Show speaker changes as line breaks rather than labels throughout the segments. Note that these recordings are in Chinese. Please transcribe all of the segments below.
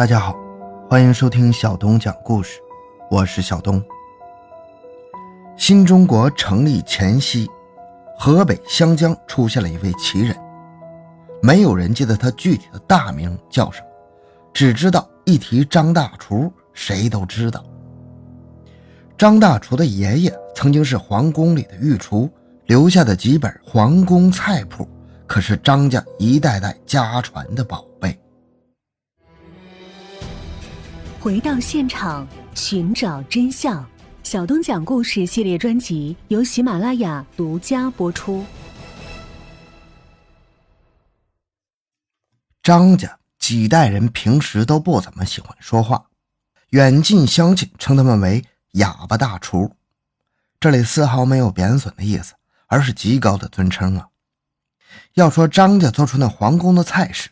大家好，欢迎收听小东讲故事，我是小东。新中国成立前夕，河北湘江出现了一位奇人，没有人记得他具体的大名叫什么，只知道一提张大厨，谁都知道。张大厨的爷爷曾经是皇宫里的御厨，留下的几本皇宫菜谱，可是张家一代代家传的宝贝。
回到现场，寻找真相。小东讲故事系列专辑由喜马拉雅独家播出。
张家几代人平时都不怎么喜欢说话，远近乡亲称他们为“哑巴大厨”，这里丝毫没有贬损的意思，而是极高的尊称啊。要说张家做出那皇宫的菜式，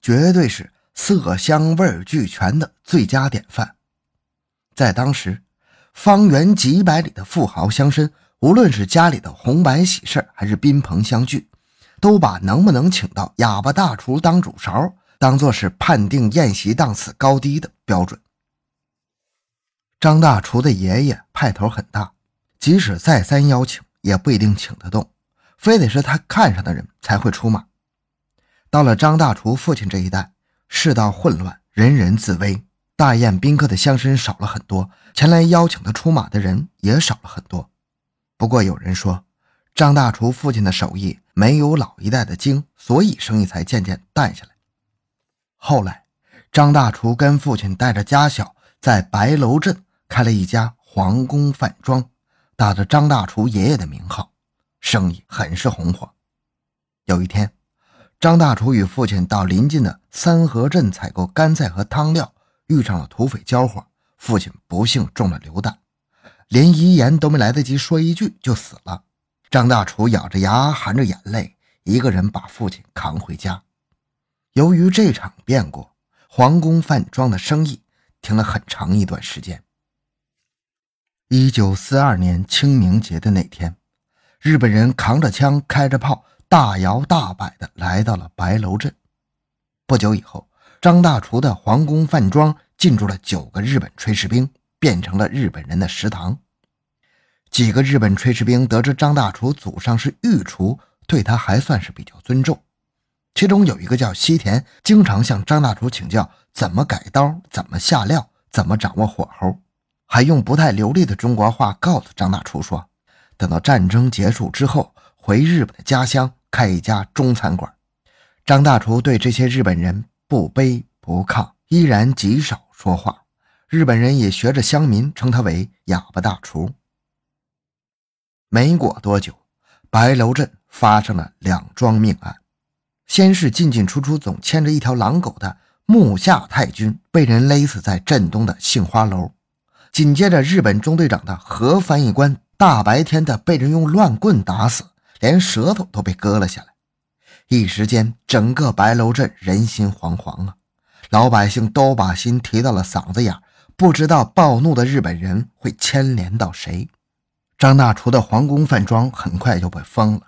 绝对是。色香味俱全的最佳典范，在当时，方圆几百里的富豪乡绅，无论是家里的红白喜事还是宾朋相聚，都把能不能请到哑巴大厨当主勺，当做是判定宴席档次高低的标准。张大厨的爷爷派头很大，即使再三邀请，也不一定请得动，非得是他看上的人才会出马。到了张大厨父亲这一代。世道混乱，人人自危，大宴宾客的乡绅少了很多，前来邀请他出马的人也少了很多。不过有人说，张大厨父亲的手艺没有老一代的精，所以生意才渐渐淡下来。后来，张大厨跟父亲带着家小，在白楼镇开了一家皇宫饭庄，打着张大厨爷爷的名号，生意很是红火。有一天。张大厨与父亲到邻近的三河镇采购干菜和汤料，遇上了土匪交火，父亲不幸中了流弹，连遗言都没来得及说一句就死了。张大厨咬着牙，含着眼泪，一个人把父亲扛回家。由于这场变故，皇宫饭庄的生意停了很长一段时间。一九四二年清明节的那天，日本人扛着枪，开着炮。大摇大摆地来到了白楼镇。不久以后，张大厨的皇宫饭庄进驻了九个日本炊事兵，变成了日本人的食堂。几个日本炊事兵得知张大厨祖上是御厨，对他还算是比较尊重。其中有一个叫西田，经常向张大厨请教怎么改刀、怎么下料、怎么掌握火候，还用不太流利的中国话告诉张大厨说：“等到战争结束之后，回日本的家乡。”开一家中餐馆，张大厨对这些日本人不卑不亢，依然极少说话。日本人也学着乡民称他为“哑巴大厨”。没过多久，白楼镇发生了两桩命案：先是进进出出总牵着一条狼狗的木下太君被人勒死在镇东的杏花楼；紧接着，日本中队长的何翻译官大白天的被人用乱棍打死。连舌头都被割了下来，一时间，整个白楼镇人心惶惶啊！老百姓都把心提到了嗓子眼，不知道暴怒的日本人会牵连到谁。张大厨的皇宫饭庄很快就被封了，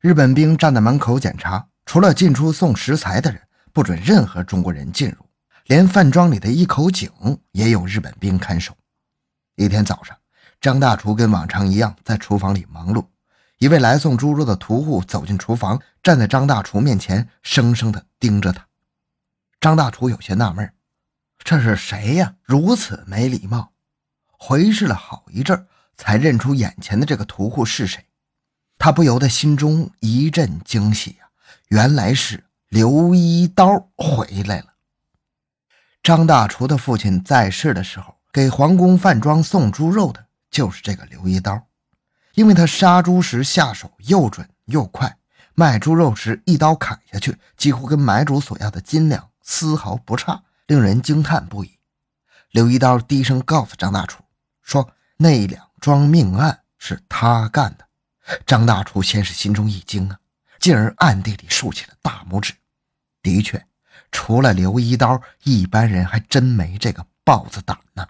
日本兵站在门口检查，除了进出送食材的人，不准任何中国人进入，连饭庄里的一口井也有日本兵看守。一天早上，张大厨跟往常一样在厨房里忙碌。一位来送猪肉的屠户走进厨房，站在张大厨面前，生生的盯着他。张大厨有些纳闷，这是谁呀？如此没礼貌。回视了好一阵，才认出眼前的这个屠户是谁。他不由得心中一阵惊喜呀，原来是刘一刀回来了。张大厨的父亲在世的时候，给皇宫饭庄送猪肉的就是这个刘一刀。因为他杀猪时下手又准又快，卖猪肉时一刀砍下去，几乎跟买主所要的斤两丝毫不差，令人惊叹不已。刘一刀低声告诉张大厨说：“那两桩命案是他干的。”张大厨先是心中一惊啊，进而暗地里竖起了大拇指。的确，除了刘一刀，一般人还真没这个豹子胆呢。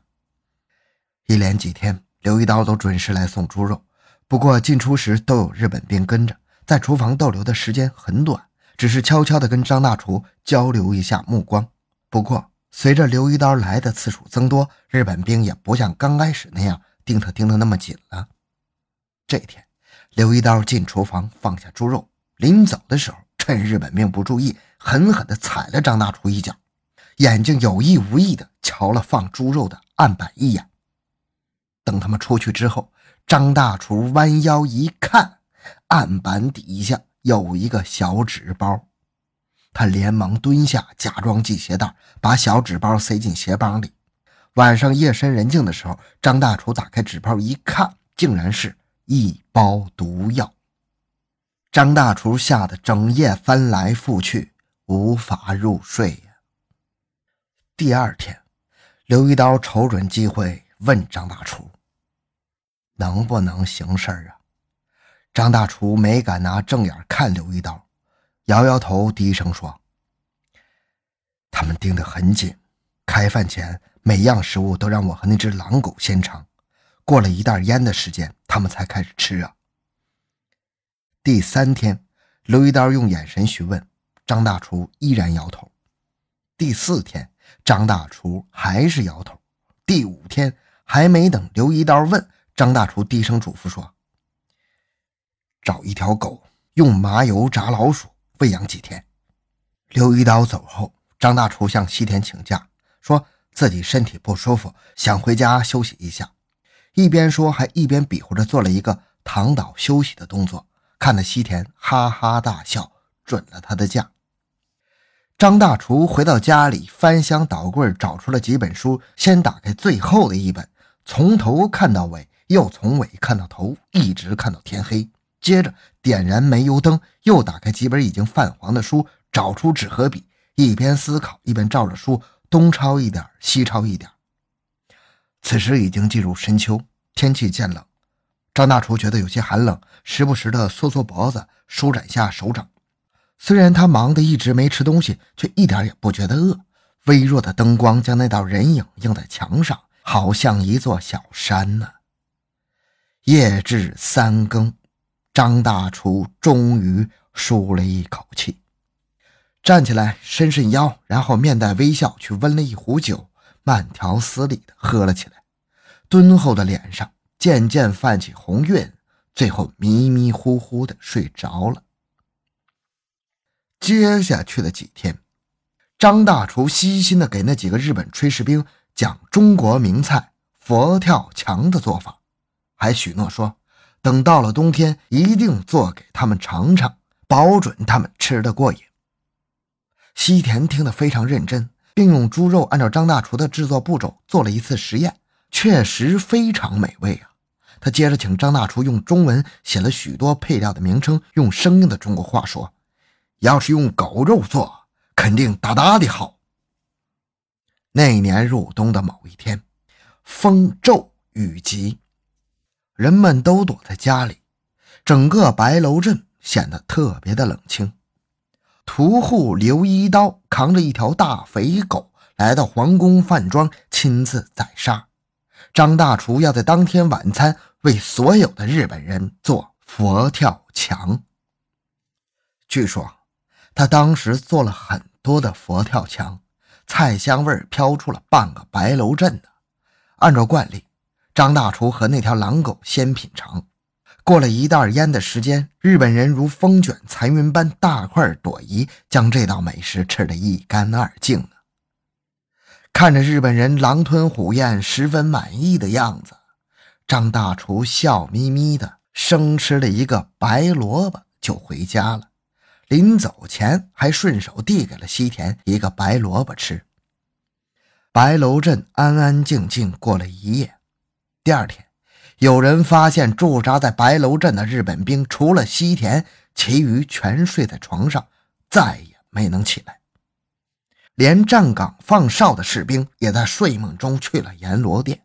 一连几天，刘一刀都准时来送猪肉。不过进出时都有日本兵跟着，在厨房逗留的时间很短，只是悄悄地跟张大厨交流一下目光。不过随着刘一刀来的次数增多，日本兵也不像刚开始那样盯他盯得那么紧了。这天，刘一刀进厨房放下猪肉，临走的时候，趁日本兵不注意，狠狠地踩了张大厨一脚，眼睛有意无意地瞧了放猪肉的案板一眼。等他们出去之后，张大厨弯腰一看，案板底下有一个小纸包。他连忙蹲下，假装系鞋带，把小纸包塞进鞋帮里。晚上夜深人静的时候，张大厨打开纸包一看，竟然是一包毒药。张大厨吓得整夜翻来覆去，无法入睡。第二天，刘一刀瞅准机会问张大厨：“能不能行事啊？”张大厨没敢拿正眼看刘一刀。摇摇头，低声说：“他们盯得很紧，开饭前每样食物都让我和那只狼狗先尝。过了一袋烟的时间，他们才开始吃啊。”第三天，刘一刀用眼神询问张大厨，依然摇头。第四天，张大厨还是摇头。第五天，还没等刘一刀问，张大厨低声嘱咐说：“找一条狗，用麻油炸老鼠。”喂养几天，刘一刀走后，张大厨向西田请假，说自己身体不舒服，想回家休息一下。一边说，还一边比划着做了一个躺倒休息的动作，看得西田哈哈大笑，准了他的假。张大厨回到家里，翻箱倒柜找出了几本书，先打开最后的一本，从头看到尾，又从尾看到头，一直看到天黑。接着点燃煤油灯，又打开几本已经泛黄的书，找出纸和笔，一边思考一边照着书东抄一点，西抄一点。此时已经进入深秋，天气渐冷，张大厨觉得有些寒冷，时不时的缩缩脖子，舒展下手掌。虽然他忙得一直没吃东西，却一点也不觉得饿。微弱的灯光将那道人影映在墙上，好像一座小山呢。夜至三更。张大厨终于舒了一口气，站起来伸伸腰，然后面带微笑去温了一壶酒，慢条斯理地喝了起来。敦厚的脸上渐渐泛起红晕，最后迷迷糊糊地睡着了。接下去的几天，张大厨细心地给那几个日本炊事兵讲中国名菜佛跳墙的做法，还许诺说。等到了冬天，一定做给他们尝尝，保准他们吃得过瘾。西田听得非常认真，并用猪肉按照张大厨的制作步骤做了一次实验，确实非常美味啊！他接着请张大厨用中文写了许多配料的名称，用生硬的中国话说：“要是用狗肉做，肯定大大的好。”那年入冬的某一天，风骤雨急。人们都躲在家里，整个白楼镇显得特别的冷清。屠户刘一刀扛着一条大肥狗来到皇宫饭庄，亲自宰杀。张大厨要在当天晚餐为所有的日本人做佛跳墙。据说他当时做了很多的佛跳墙，菜香味飘出了半个白楼镇呢。按照惯例。张大厨和那条狼狗先品尝，过了一袋烟的时间，日本人如风卷残云般大快朵颐，将这道美食吃得一干二净呢。看着日本人狼吞虎咽、十分满意的样子，张大厨笑眯眯的生吃了一个白萝卜就回家了。临走前还顺手递给了西田一个白萝卜吃。白楼镇安安静静过了一夜。第二天，有人发现驻扎在白楼镇的日本兵，除了西田，其余全睡在床上，再也没能起来。连站岗放哨的士兵也在睡梦中去了阎罗殿。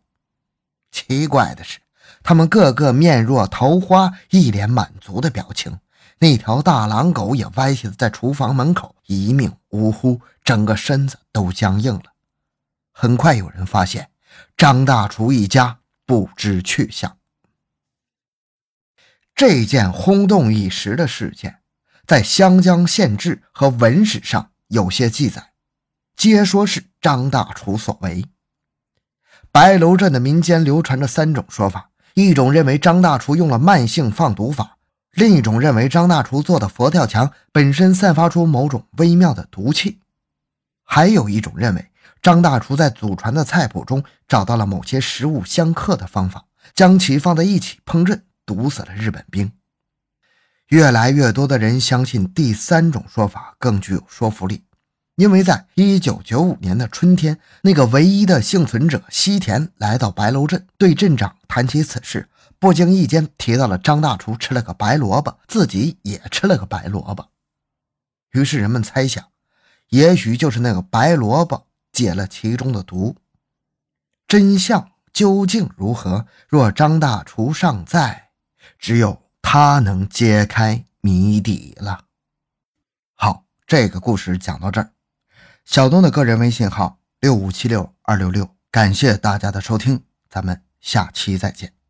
奇怪的是，他们个个面若桃花，一脸满足的表情。那条大狼狗也歪斜在厨房门口，一命呜呼，整个身子都僵硬了。很快，有人发现张大厨一家。不知去向。这件轰动一时的事件，在湘江县志和文史上有些记载，皆说是张大厨所为。白楼镇的民间流传着三种说法：一种认为张大厨用了慢性放毒法；另一种认为张大厨做的佛跳墙本身散发出某种微妙的毒气；还有一种认为张大厨在祖传的菜谱中找到了某些食物相克的方法，将其放在一起烹饪，毒死了日本兵。越来越多的人相信第三种说法更具有说服力，因为在一九九五年的春天，那个唯一的幸存者西田来到白楼镇，对镇长谈起此事，不经意间提到了张大厨吃了个白萝卜，自己也吃了个白萝卜。于是人们猜想，也许就是那个白萝卜解了其中的毒。真相究竟如何？若张大厨尚在，只有。他能揭开谜底了。好，这个故事讲到这儿。小东的个人微信号六五七六二六六，感谢大家的收听，咱们下期再见。